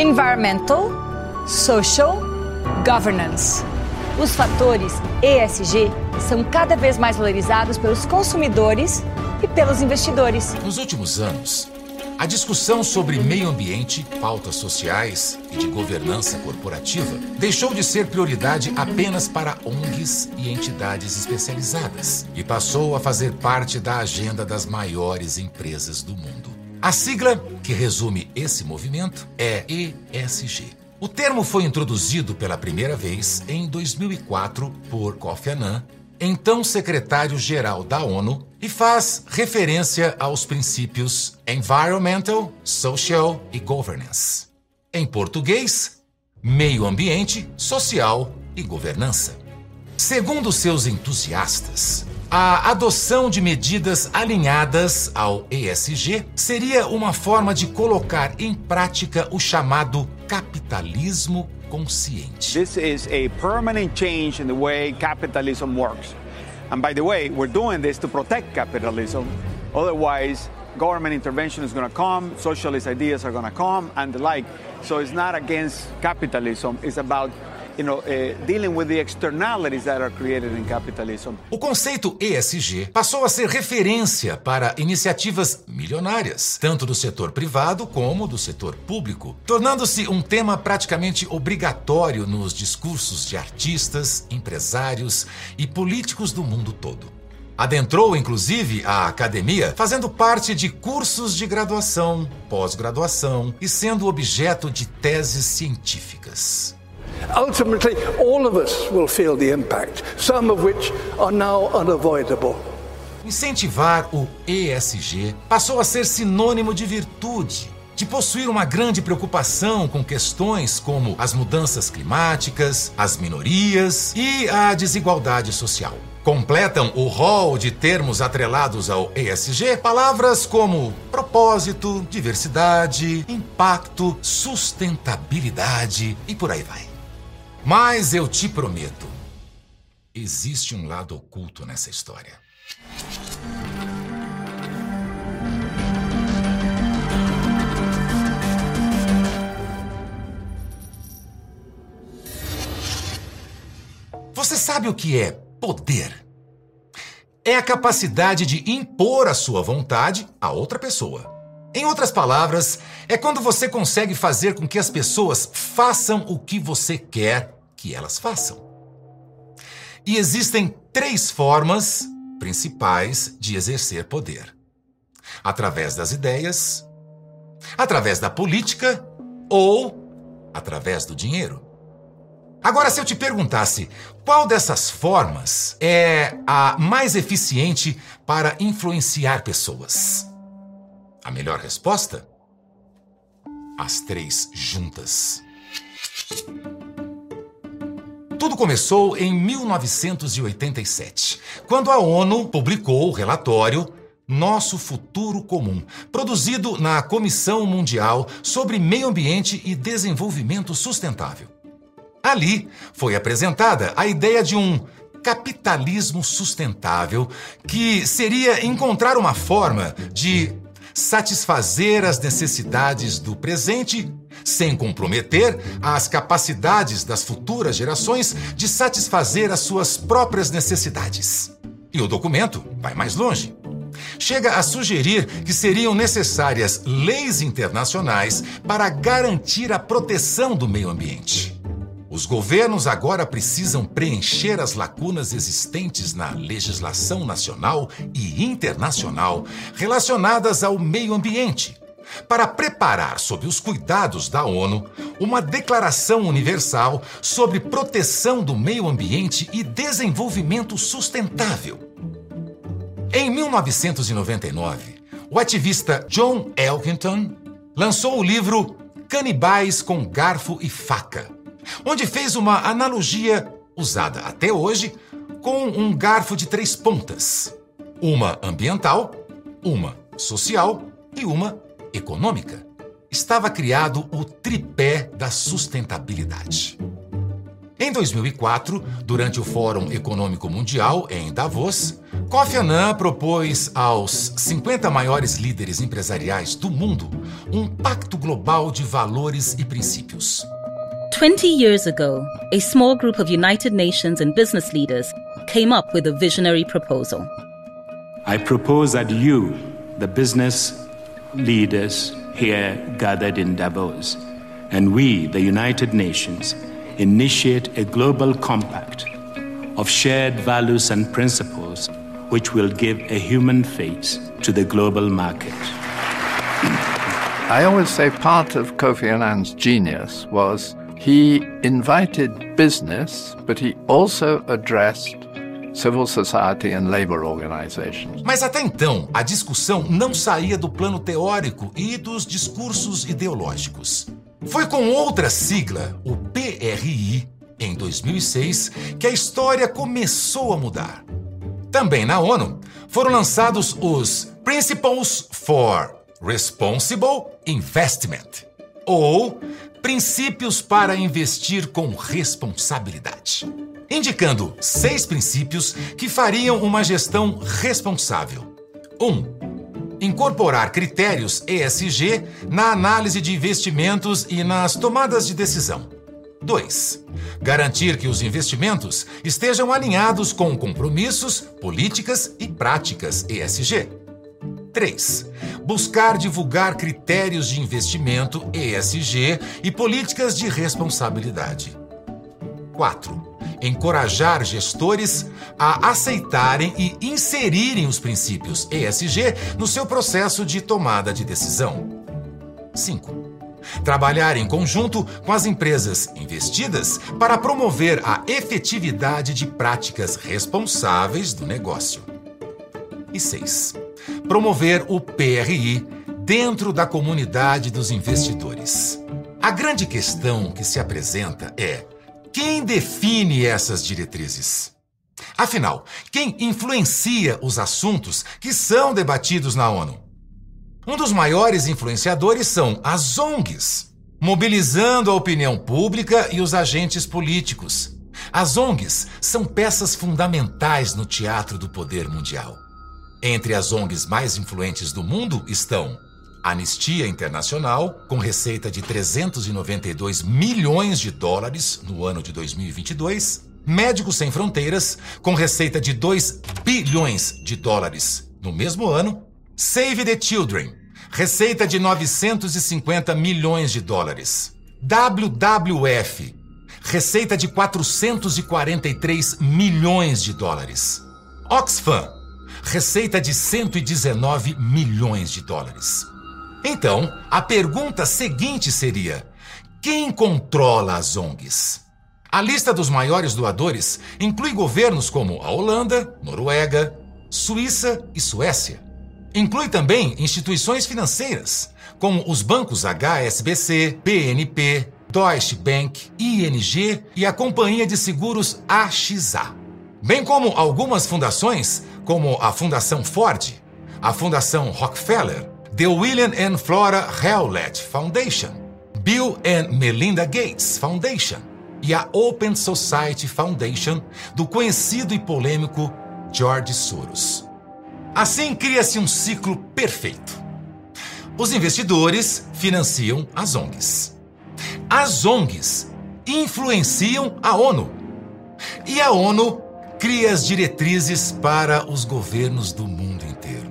Environmental, Social, Governance. Os fatores ESG são cada vez mais valorizados pelos consumidores e pelos investidores. Nos últimos anos, a discussão sobre meio ambiente, pautas sociais e de governança corporativa deixou de ser prioridade apenas para ONGs e entidades especializadas e passou a fazer parte da agenda das maiores empresas do mundo. A sigla que resume esse movimento é ESG. O termo foi introduzido pela primeira vez em 2004 por Kofi Annan então secretário-geral da ONU, e faz referência aos princípios Environmental, Social e Governance. Em português, meio ambiente, social e governança. Segundo seus entusiastas, a adoção de medidas alinhadas ao ESG seria uma forma de colocar em prática o chamado capitalismo consciente. This is a permanent change in the way capitalism works. And by the way, we're doing this to protect capitalism. Otherwise, government intervention is going to come, socialist ideas are going to come, and the like. So it's not against capitalism, it's about capitalism. O conceito ESG passou a ser referência para iniciativas milionárias, tanto do setor privado como do setor público, tornando-se um tema praticamente obrigatório nos discursos de artistas, empresários e políticos do mundo todo. Adentrou, inclusive, a academia, fazendo parte de cursos de graduação, pós-graduação e sendo objeto de teses científicas. Ultimately, all of us will feel the impact, some of which are now unavoidable. Incentivar o ESG passou a ser sinônimo de virtude, de possuir uma grande preocupação com questões como as mudanças climáticas, as minorias e a desigualdade social. Completam o rol de termos atrelados ao ESG palavras como propósito, diversidade, impacto, sustentabilidade e por aí vai. Mas eu te prometo, existe um lado oculto nessa história. Você sabe o que é poder? É a capacidade de impor a sua vontade a outra pessoa. Em outras palavras, é quando você consegue fazer com que as pessoas façam o que você quer que elas façam. E existem três formas principais de exercer poder: através das ideias, através da política ou através do dinheiro. Agora, se eu te perguntasse qual dessas formas é a mais eficiente para influenciar pessoas? A melhor resposta? As três juntas. Tudo começou em 1987, quando a ONU publicou o relatório Nosso Futuro Comum, produzido na Comissão Mundial sobre Meio Ambiente e Desenvolvimento Sustentável. Ali foi apresentada a ideia de um capitalismo sustentável, que seria encontrar uma forma de satisfazer as necessidades do presente sem comprometer as capacidades das futuras gerações de satisfazer as suas próprias necessidades. E o documento vai mais longe. Chega a sugerir que seriam necessárias leis internacionais para garantir a proteção do meio ambiente. Os governos agora precisam preencher as lacunas existentes na legislação nacional e internacional relacionadas ao meio ambiente, para preparar, sob os cuidados da ONU, uma declaração universal sobre proteção do meio ambiente e desenvolvimento sustentável. Em 1999, o ativista John Elkington lançou o livro Canibais com Garfo e Faca onde fez uma analogia usada até hoje com um garfo de três pontas: uma ambiental, uma social e uma econômica. Estava criado o tripé da sustentabilidade. Em 2004, durante o Fórum Econômico Mundial em Davos, Kofi Annan propôs aos 50 maiores líderes empresariais do mundo um pacto global de valores e princípios. 20 years ago, a small group of United Nations and business leaders came up with a visionary proposal. I propose that you, the business leaders here gathered in Davos, and we, the United Nations, initiate a global compact of shared values and principles which will give a human face to the global market. I always say part of Kofi Annan's genius was he invited business, but he also addressed civil society and labor organizations. Mas até então, a discussão não saía do plano teórico e dos discursos ideológicos. Foi com outra sigla, o PRI, em 2006, que a história começou a mudar. Também na ONU, foram lançados os Principles for Responsible Investment, ou Princípios para Investir com Responsabilidade, indicando seis princípios que fariam uma gestão responsável. 1. Um, incorporar critérios ESG na análise de investimentos e nas tomadas de decisão. 2. Garantir que os investimentos estejam alinhados com compromissos, políticas e práticas ESG. 3. Buscar divulgar critérios de investimento ESG e políticas de responsabilidade. 4. Encorajar gestores a aceitarem e inserirem os princípios ESG no seu processo de tomada de decisão. 5 Trabalhar em conjunto com as empresas investidas para promover a efetividade de práticas responsáveis do negócio. E 6. Promover o PRI dentro da comunidade dos investidores. A grande questão que se apresenta é: quem define essas diretrizes? Afinal, quem influencia os assuntos que são debatidos na ONU? Um dos maiores influenciadores são as ONGs, mobilizando a opinião pública e os agentes políticos. As ONGs são peças fundamentais no teatro do poder mundial. Entre as ONGs mais influentes do mundo estão Anistia Internacional, com receita de 392 milhões de dólares no ano de 2022, Médicos Sem Fronteiras, com receita de 2 bilhões de dólares no mesmo ano, Save the Children, receita de 950 milhões de dólares. WWF, receita de 443 milhões de dólares. Oxfam, receita de 119 milhões de dólares. Então, a pergunta seguinte seria: quem controla as ONGs? A lista dos maiores doadores inclui governos como a Holanda, Noruega, Suíça e Suécia. Inclui também instituições financeiras, como os bancos HSBC, PNP, Deutsche Bank, ING e a companhia de seguros AXA. Bem como algumas fundações, como a Fundação Ford, a Fundação Rockefeller, The William and Flora Hewlett Foundation, Bill and Melinda Gates Foundation e a Open Society Foundation do conhecido e polêmico George Soros. Assim cria-se um ciclo perfeito. Os investidores financiam as ONGs. As ONGs influenciam a ONU. E a ONU cria as diretrizes para os governos do mundo inteiro,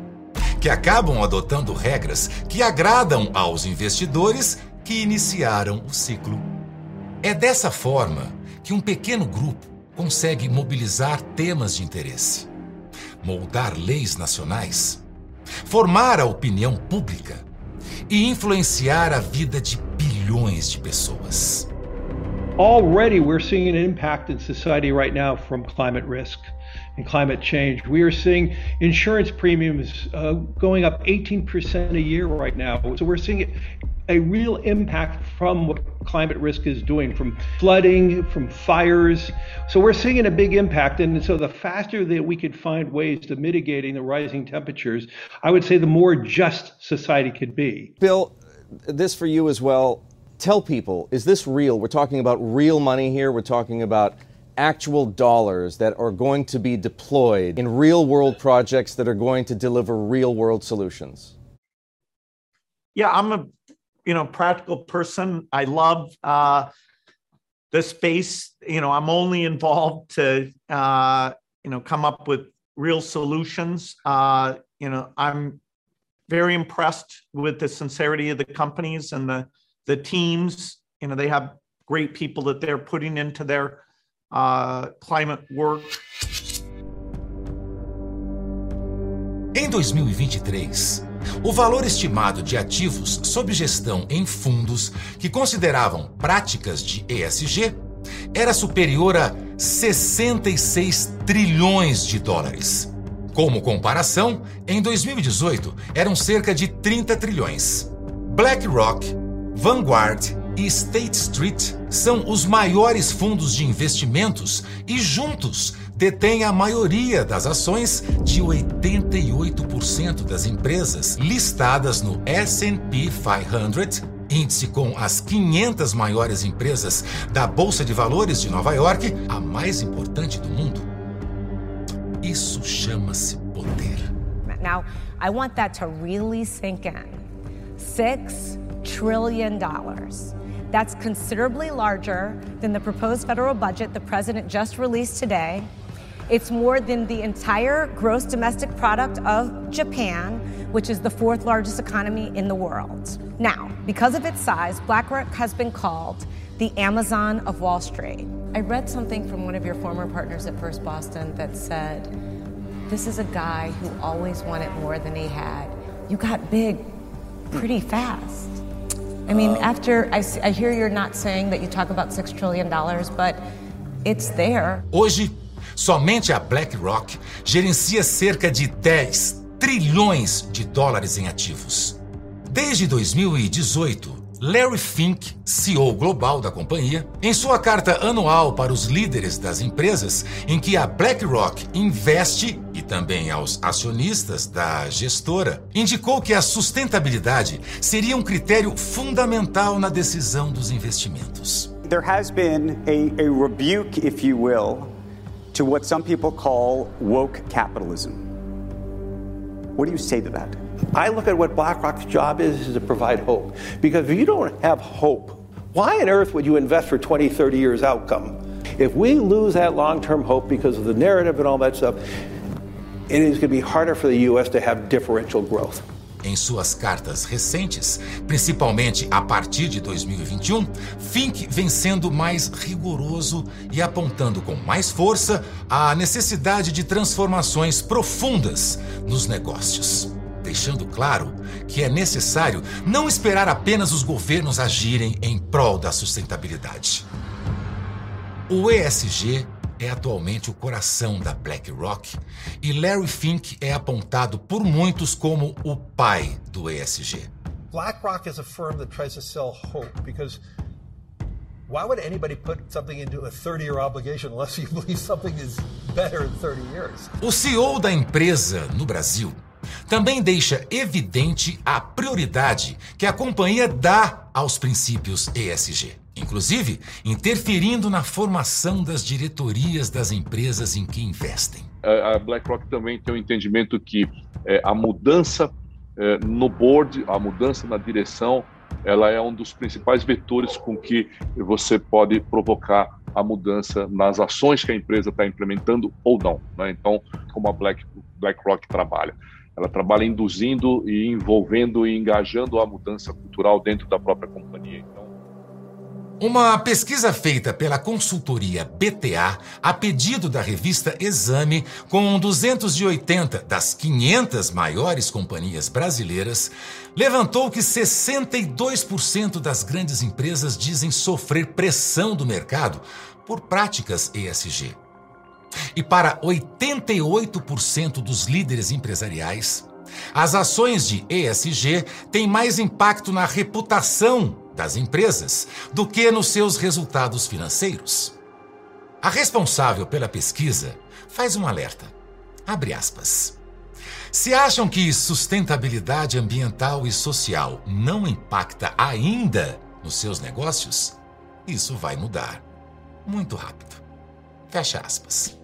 que acabam adotando regras que agradam aos investidores que iniciaram o ciclo. É dessa forma que um pequeno grupo consegue mobilizar temas de interesse moldar leis nacionais, formar a opinião pública e influenciar a vida de bilhões de pessoas. Already we're seeing an impact in society right now from climate risk and climate change. We are seeing insurance premiums uh, going up 18% a year right now. So we're seeing a real impact from what climate risk is doing from flooding, from fires. So we're seeing a big impact. And so the faster that we could find ways to mitigating the rising temperatures, I would say the more just society could be. Bill, this for you as well. Tell people, is this real? We're talking about real money here. We're talking about actual dollars that are going to be deployed in real world projects that are going to deliver real world solutions? Yeah, I'm a you know practical person. I love uh, the space. You know, I'm only involved to uh, you know come up with real solutions. Uh, you know, I'm very impressed with the sincerity of the companies and the the teams. You know, they have great people that they're putting into their uh, climate work. Em 2023, o valor estimado de ativos sob gestão em fundos que consideravam práticas de ESG era superior a 66 trilhões de dólares. Como comparação, em 2018 eram cerca de 30 trilhões. BlackRock, Vanguard e State Street são os maiores fundos de investimentos e juntos detêm a maioria das ações de 88% das empresas listadas no S&P 500, índice com as 500 maiores empresas da Bolsa de Valores de Nova York, a mais importante do mundo. Isso chama-se poder. Now, I want that to really sink in. Six trillion dollars. That's considerably larger than the proposed federal budget the president just released today. It's more than the entire gross domestic product of Japan, which is the fourth largest economy in the world. Now, because of its size, BlackRock has been called the Amazon of Wall Street. I read something from one of your former partners at First Boston that said, This is a guy who always wanted more than he had. You got big pretty fast. I mean, after I, I hear you're not saying that you talk about $6 trillion, but it's there. Hoje, somente a BlackRock gerencia cerca de 10 trilhões de dólares em ativos. Desde 2018, Larry Fink, CEO global da companhia, em sua carta anual para os líderes das empresas em que a BlackRock investe e também aos acionistas da gestora, indicou que a sustentabilidade seria um critério fundamental na decisão dos investimentos. There has been a, a rebuke, if you will, to what some people call woke capitalism. What do you say to that? I look at what BlackRock's job is, is to provide hope. Because if you don't have hope, why on earth would you invest for 20, 30 years outcome? If we lose that long term hope because of the narrative and all that stuff, it is going to be harder for the U.S. to have differential growth. Em suas cartas recentes, principalmente a partir de 2021, Fink vem sendo mais rigoroso e apontando com mais força a necessidade de transformações profundas nos negócios deixando claro que é necessário não esperar apenas os governos agirem em prol da sustentabilidade. O ESG é atualmente o coração da BlackRock e Larry Fink é apontado por muitos como o pai do ESG. BlackRock is a firm that tries to sell hope because why would anybody put something into a 30-year obligation unless you believe something is better in 30 years? O CEO da empresa no Brasil também deixa evidente a prioridade que a companhia dá aos princípios ESG, inclusive interferindo na formação das diretorias das empresas em que investem. A BlackRock também tem o um entendimento que é, a mudança é, no board, a mudança na direção, ela é um dos principais vetores com que você pode provocar a mudança nas ações que a empresa está implementando ou não. Né? Então, como a Black, BlackRock trabalha. Ela trabalha induzindo e envolvendo e engajando a mudança cultural dentro da própria companhia. Uma pesquisa feita pela consultoria BTA, a pedido da revista Exame, com 280 das 500 maiores companhias brasileiras, levantou que 62% das grandes empresas dizem sofrer pressão do mercado por práticas ESG. E para 88% dos líderes empresariais, as ações de ESG têm mais impacto na reputação das empresas do que nos seus resultados financeiros. A responsável pela pesquisa faz um alerta. Abre aspas. Se acham que sustentabilidade ambiental e social não impacta ainda nos seus negócios, isso vai mudar muito rápido. Fecha aspas.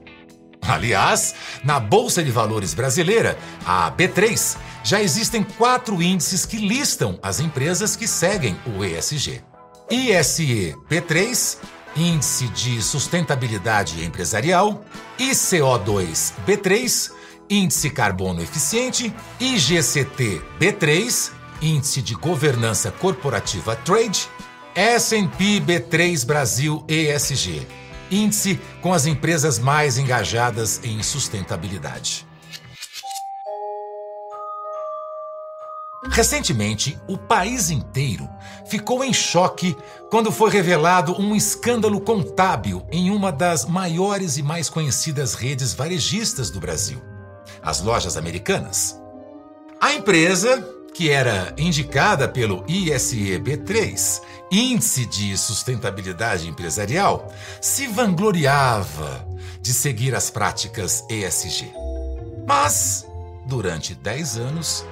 Aliás, na Bolsa de Valores brasileira, a B3, já existem quatro índices que listam as empresas que seguem o ESG. ISE B3, Índice de Sustentabilidade Empresarial, ICO2 B3, Índice Carbono Eficiente, IGCT B3, Índice de Governança Corporativa Trade, S&P B3 Brasil ESG, índice com as empresas mais engajadas em sustentabilidade. Recentemente, o país inteiro ficou em choque quando foi revelado um escândalo contábil em uma das maiores e mais conhecidas redes varejistas do Brasil, as lojas americanas. A empresa, que era indicada pelo ISE B3, Índice de Sustentabilidade Empresarial, se vangloriava de seguir as práticas ESG. Mas, durante 10 anos,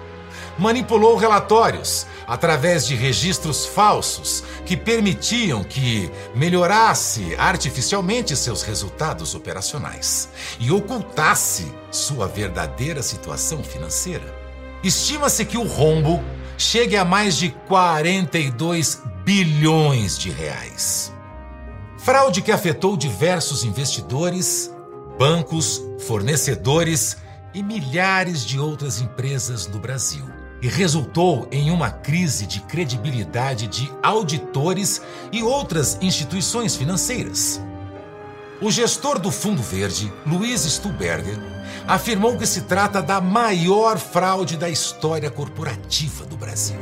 manipulou relatórios através de registros falsos que permitiam que melhorasse artificialmente seus resultados operacionais e ocultasse sua verdadeira situação financeira. Estima-se que o rombo chegue a mais de 42 bilhões de reais. Fraude que afetou diversos investidores, bancos, fornecedores e milhares de outras empresas no Brasil e resultou em uma crise de credibilidade de auditores e outras instituições financeiras. O gestor do Fundo Verde, Luiz Stuberger, afirmou que se trata da maior fraude da história corporativa do Brasil.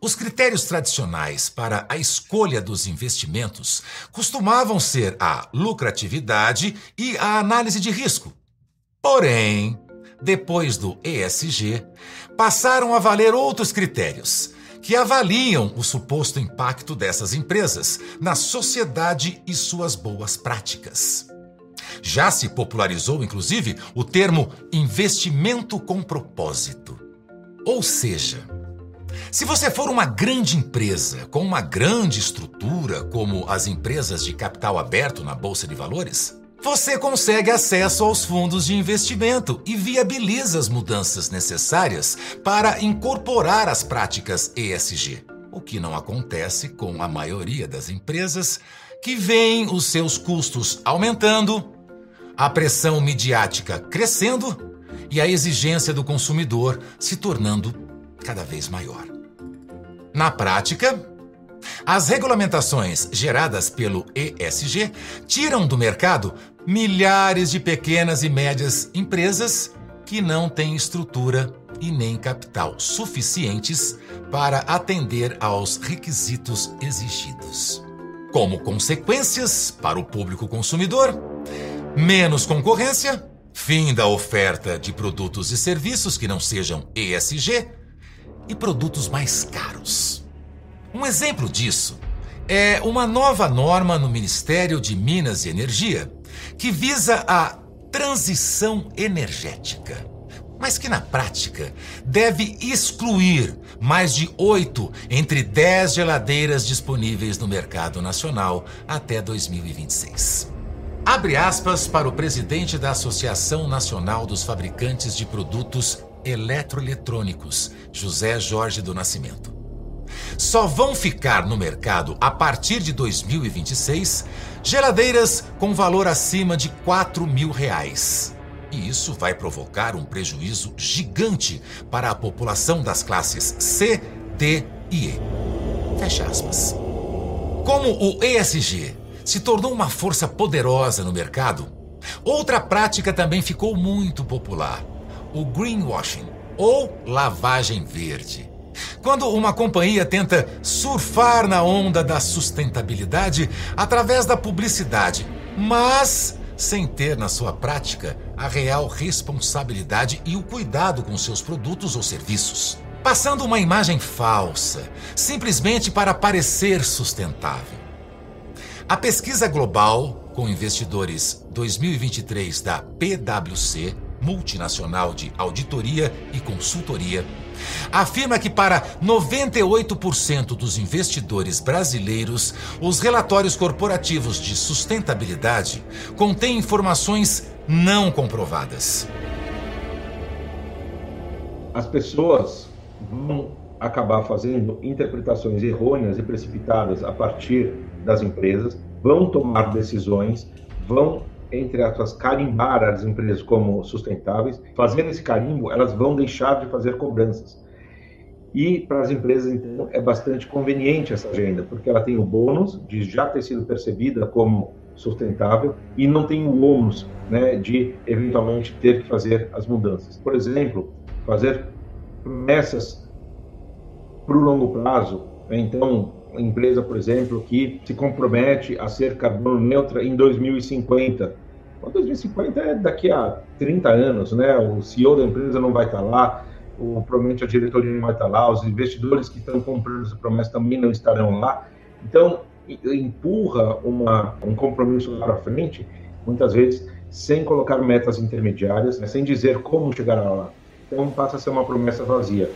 Os critérios tradicionais para a escolha dos investimentos costumavam ser a lucratividade e a análise de risco. Porém, depois do ESG, passaram a valer outros critérios que avaliam o suposto impacto dessas empresas na sociedade e suas boas práticas. Já se popularizou, inclusive, o termo investimento com propósito. Ou seja, se você for uma grande empresa com uma grande estrutura, como as empresas de capital aberto na Bolsa de Valores, você consegue acesso aos fundos de investimento e viabiliza as mudanças necessárias para incorporar as práticas ESG. O que não acontece com a maioria das empresas que veem os seus custos aumentando, a pressão midiática crescendo e a exigência do consumidor se tornando cada vez maior. Na prática, as regulamentações geradas pelo ESG tiram do mercado milhares de pequenas e médias empresas que não têm estrutura e nem capital suficientes para atender aos requisitos exigidos. Como consequências para o público consumidor, menos concorrência, fim da oferta de produtos e serviços que não sejam ESG e produtos mais caros. Um exemplo disso é uma nova norma no Ministério de Minas e Energia que visa a transição energética, mas que na prática deve excluir mais de oito entre dez geladeiras disponíveis no mercado nacional até 2026. Abre aspas para o presidente da Associação Nacional dos Fabricantes de Produtos Eletroeletrônicos, José Jorge do Nascimento só vão ficar no mercado a partir de 2026 geladeiras com valor acima de 4 mil reais. E isso vai provocar um prejuízo gigante para a população das classes C, D e E. Fecha aspas. Como o ESG se tornou uma força poderosa no mercado, outra prática também ficou muito popular: o greenwashing, ou lavagem verde. Quando uma companhia tenta surfar na onda da sustentabilidade através da publicidade, mas sem ter na sua prática a real responsabilidade e o cuidado com seus produtos ou serviços. Passando uma imagem falsa, simplesmente para parecer sustentável. A pesquisa global com investidores 2023 da PwC, multinacional de auditoria e consultoria, afirma que para 98% dos investidores brasileiros, os relatórios corporativos de sustentabilidade contêm informações não comprovadas. As pessoas vão acabar fazendo interpretações errôneas e precipitadas a partir das empresas, vão tomar decisões, vão entre aspas, carimbar as empresas como sustentáveis, fazendo esse carimbo, elas vão deixar de fazer cobranças. E para as empresas, então, é bastante conveniente essa agenda, porque ela tem o bônus de já ter sido percebida como sustentável e não tem o ônus né, de eventualmente ter que fazer as mudanças. Por exemplo, fazer promessas para o longo prazo. Né? Então, empresa, por exemplo, que se compromete a ser carbono neutra em 2050. Bom, 2050 é daqui a 30 anos, né? O CEO da empresa não vai estar lá, o, provavelmente a diretoria não vai estar lá, os investidores que estão comprando essa promessa também não estarão lá. Então, empurra uma, um compromisso para frente, muitas vezes sem colocar metas intermediárias, né? sem dizer como chegará lá. Então, passa a ser uma promessa vazia.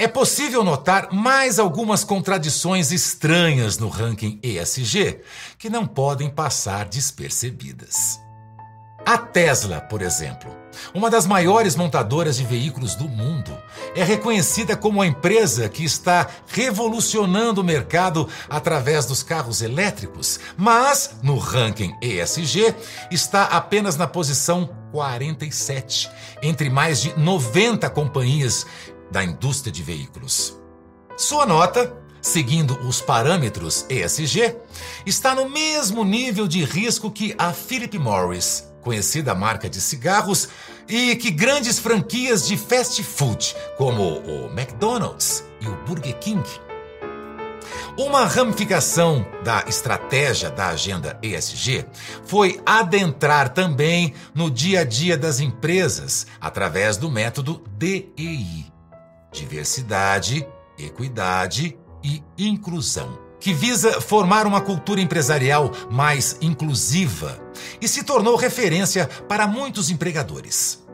É possível notar mais algumas contradições estranhas no ranking ESG que não podem passar despercebidas. A Tesla, por exemplo, uma das maiores montadoras de veículos do mundo, é reconhecida como a empresa que está revolucionando o mercado através dos carros elétricos, mas no ranking ESG está apenas na posição 47, entre mais de 90 companhias da indústria de veículos. Sua nota, seguindo os parâmetros ESG, está no mesmo nível de risco que a Philip Morris, conhecida marca de cigarros, e que grandes franquias de fast food, como o McDonald's e o Burger King. Uma ramificação da estratégia da agenda ESG foi adentrar também no dia a dia das empresas através do método DEI diversidade, equidade e inclusão, que visa formar uma cultura empresarial mais inclusiva e se tornou referência para muitos empregadores.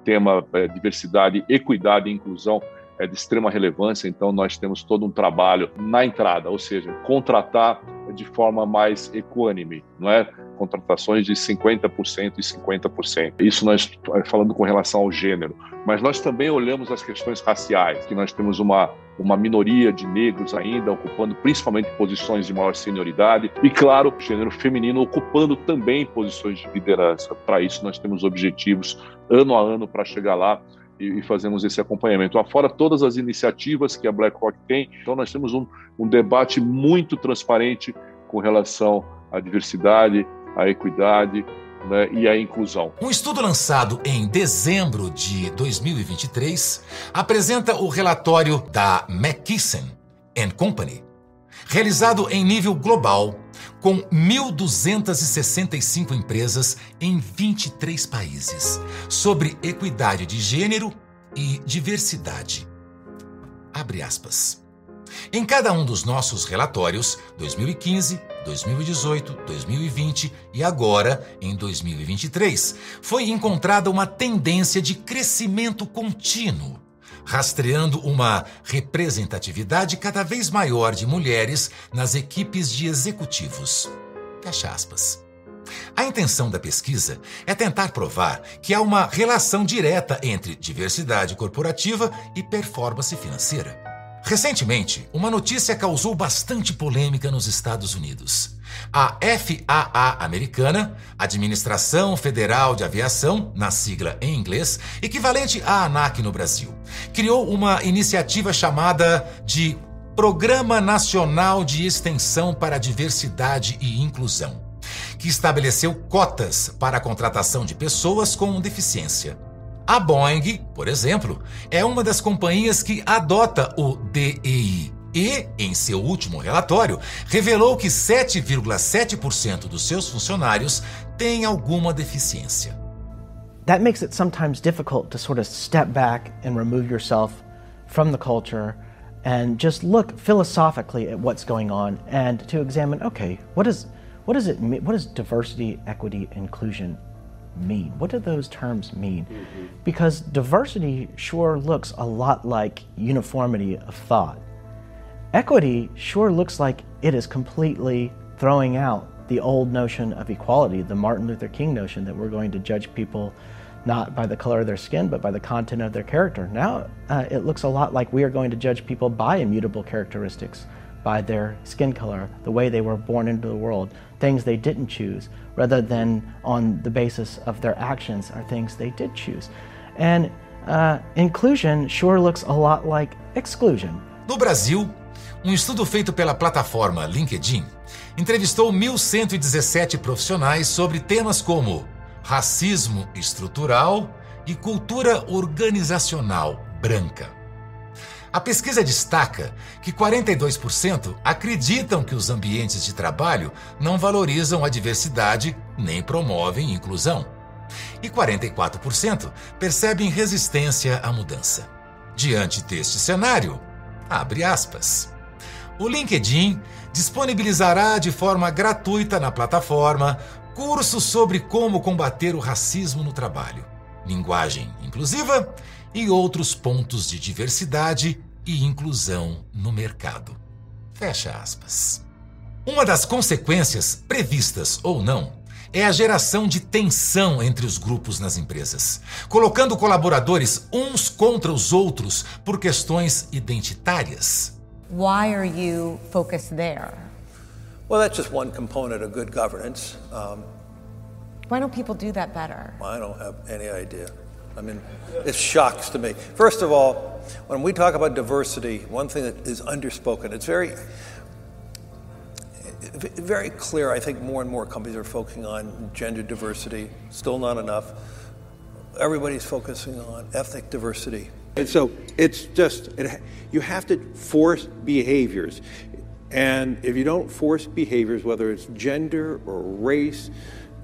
O tema é, diversidade, equidade e inclusão é de extrema relevância, então nós temos todo um trabalho na entrada, ou seja, contratar de forma mais equânime, não é? Contratações de 50% e 50%. Isso nós falando com relação ao gênero, mas nós também olhamos as questões raciais, que nós temos uma uma minoria de negros ainda ocupando principalmente posições de maior senioridade e claro, o gênero feminino ocupando também posições de liderança. Para isso nós temos objetivos ano a ano para chegar lá e, e fazemos esse acompanhamento. Afora todas as iniciativas que a BlackRock tem, então nós temos um, um debate muito transparente com relação à diversidade, à equidade, né, e a inclusão. Um estudo lançado em dezembro de 2023 apresenta o relatório da McKesson Company, realizado em nível global, com 1.265 empresas em 23 países, sobre equidade de gênero e diversidade. Abre aspas. Em cada um dos nossos relatórios, 2015, 2018, 2020 e agora, em 2023, foi encontrada uma tendência de crescimento contínuo rastreando uma representatividade cada vez maior de mulheres nas equipes de executivos. Fecha aspas. A intenção da pesquisa é tentar provar que há uma relação direta entre diversidade corporativa e performance financeira. Recentemente, uma notícia causou bastante polêmica nos Estados Unidos. A FAA americana, Administração Federal de Aviação, na sigla em inglês, equivalente à ANAC no Brasil, criou uma iniciativa chamada de Programa Nacional de Extensão para a Diversidade e Inclusão, que estabeleceu cotas para a contratação de pessoas com deficiência. A Boeing, por exemplo, é uma das companhias que adota o DEI e, em seu último relatório, revelou que 7,7% dos seus funcionários têm alguma deficiência. That makes it sometimes difficult to sort of step back and remove yourself from the culture and just look philosophically at what's going on and to examine okay, what is what does it mean, what does diversity, equity, inclusion mean? What do those terms mean? Mm-hmm. Because diversity sure looks a lot like uniformity of thought. Equity sure looks like it is completely throwing out the old notion of equality, the Martin Luther King notion that we're going to judge people not by the color of their skin, but by the content of their character. Now uh, it looks a lot like we are going to judge people by immutable characteristics, by their skin color, the way they were born into the world, things they didn't choose, rather than on the basis of their actions are things they did choose. And uh, inclusion sure looks a lot like exclusion. No Brasil, um estudo feito pela plataforma LinkedIn entrevistou 1.117 profissionais sobre temas como racismo estrutural e cultura organizacional branca. A pesquisa destaca que 42% acreditam que os ambientes de trabalho não valorizam a diversidade nem promovem inclusão. E 44% percebem resistência à mudança. Diante deste cenário, abre aspas. O LinkedIn disponibilizará de forma gratuita na plataforma cursos sobre como combater o racismo no trabalho, linguagem inclusiva e outros pontos de diversidade e inclusão no mercado. Fecha aspas. Uma das consequências, previstas ou não, é a geração de tensão entre os grupos nas empresas, colocando colaboradores uns contra os outros por questões identitárias. Why are you focused there? Well, that's just one component of good governance. Um, Why don't people do that better? I don't have any idea. I mean, it shocks to me. First of all, when we talk about diversity, one thing that is underspoken, it's very, very clear. I think more and more companies are focusing on gender diversity, still not enough. Everybody's focusing on ethnic diversity. And so it's just, it, you have to force behaviors. And if you don't force behaviors, whether it's gender or race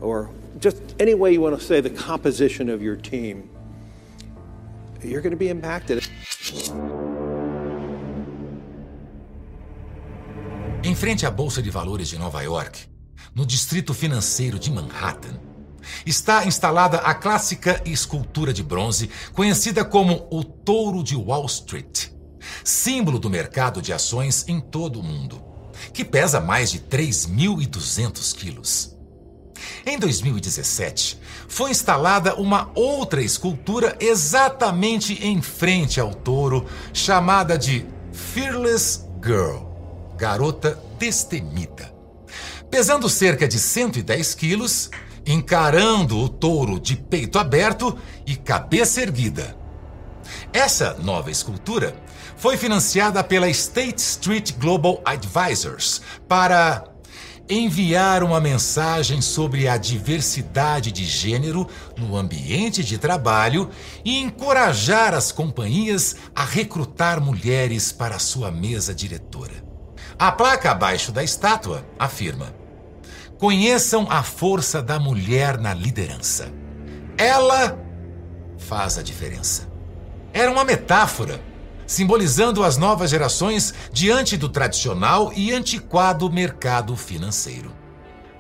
or just any way you want to say the composition of your team, you're going to be impacted. Em frente à Bolsa de Valores de Nova York, no distrito financeiro de Manhattan, está instalada a clássica escultura de bronze conhecida como o Touro de Wall Street, símbolo do mercado de ações em todo o mundo, que pesa mais de 3.200 quilos. Em 2017, foi instalada uma outra escultura exatamente em frente ao touro, chamada de Fearless Girl garota destemida. Pesando cerca de 110 quilos, encarando o touro de peito aberto e cabeça erguida. Essa nova escultura foi financiada pela State Street Global Advisors para enviar uma mensagem sobre a diversidade de gênero no ambiente de trabalho e encorajar as companhias a recrutar mulheres para sua mesa diretora. A placa abaixo da estátua afirma: Conheçam a força da mulher na liderança. Ela faz a diferença. Era uma metáfora, simbolizando as novas gerações diante do tradicional e antiquado mercado financeiro.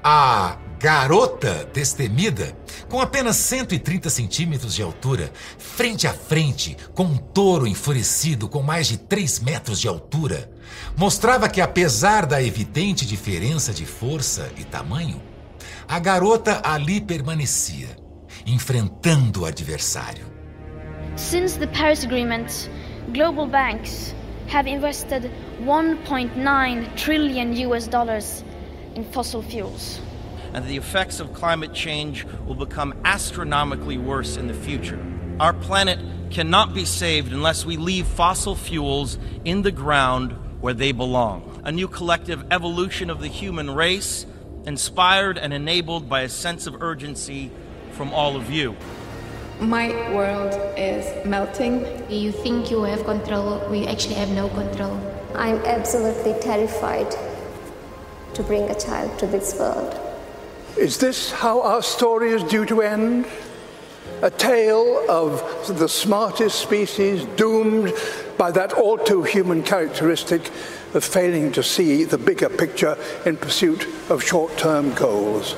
A garota destemida, com apenas 130 centímetros de altura, frente a frente com um touro enfurecido com mais de 3 metros de altura, mostrava que, apesar da evidente diferença de força e tamanho, a garota ali permanecia, enfrentando o adversário. Since the Paris Agreement, global banks have invested 1.9 trillion US dollars in fossil fuels. And the effects of climate change will become astronomically worse in the future. Our planet cannot be saved unless we leave fossil fuels in the ground where they belong. A new collective evolution of the human race, inspired and enabled by a sense of urgency from all of you. My world is melting. You think you have control, we actually have no control. I'm absolutely terrified to bring a child to this world. Is this how our story is due to end? A tale of the smartest species doomed by that all too human characteristic of failing to see the bigger picture in pursuit of short term goals.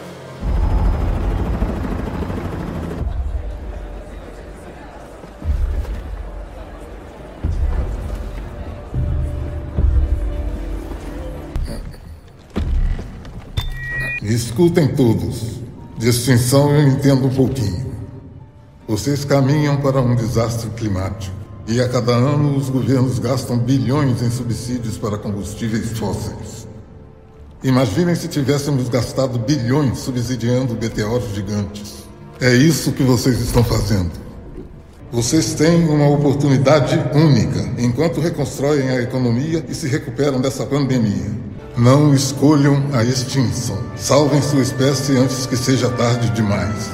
Escutem todos. De extinção eu entendo um pouquinho. Vocês caminham para um desastre climático. E a cada ano os governos gastam bilhões em subsídios para combustíveis fósseis. Imaginem se tivéssemos gastado bilhões subsidiando meteoros gigantes. É isso que vocês estão fazendo. Vocês têm uma oportunidade única enquanto reconstroem a economia e se recuperam dessa pandemia. Não escolham a extinção. Salvem sua espécie antes que seja tarde demais.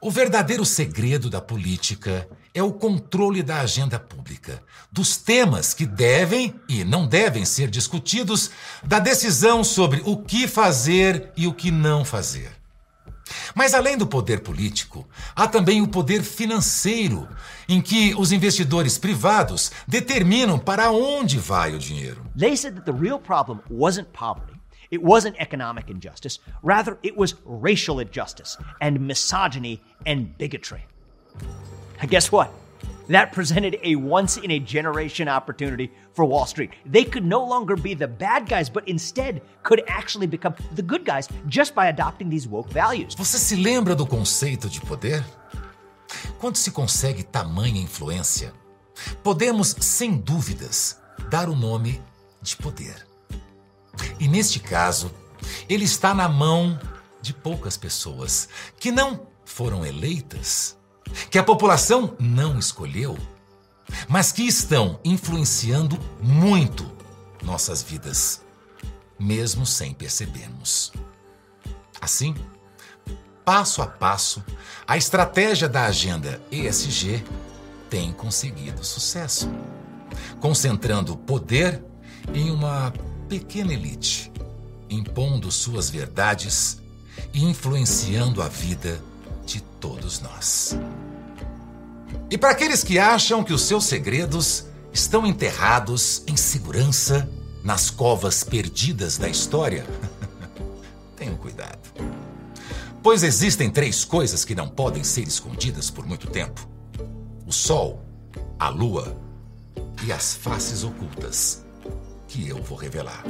O verdadeiro segredo da política é o controle da agenda pública, dos temas que devem e não devem ser discutidos, da decisão sobre o que fazer e o que não fazer. Mas além do poder político, há também o poder financeiro, em que os investidores privados determinam para onde vai o dinheiro. They said that the real problem wasn't poverty. It wasn't economic injustice. Rather, it was racial injustice and misogyny and bigotry. And guess what? That presented a once in a generation opportunity for Wall Street. They could no longer be the bad guys, but instead could actually become the good guys just by adopting these woke values. Você se lembra do conceito de poder? Quando se consegue tamanha influência, podemos, sem dúvidas, dar o nome de poder. E neste caso, ele está na mão de poucas pessoas que não foram eleitas, que a população não escolheu, mas que estão influenciando muito nossas vidas, mesmo sem percebermos. Assim, passo a passo, a estratégia da agenda ESG tem conseguido sucesso, concentrando poder em uma pequena elite, impondo suas verdades e influenciando a vida todos nós. E para aqueles que acham que os seus segredos estão enterrados em segurança nas covas perdidas da história, tenham cuidado. Pois existem três coisas que não podem ser escondidas por muito tempo: o Sol, a Lua e as faces ocultas que eu vou revelar.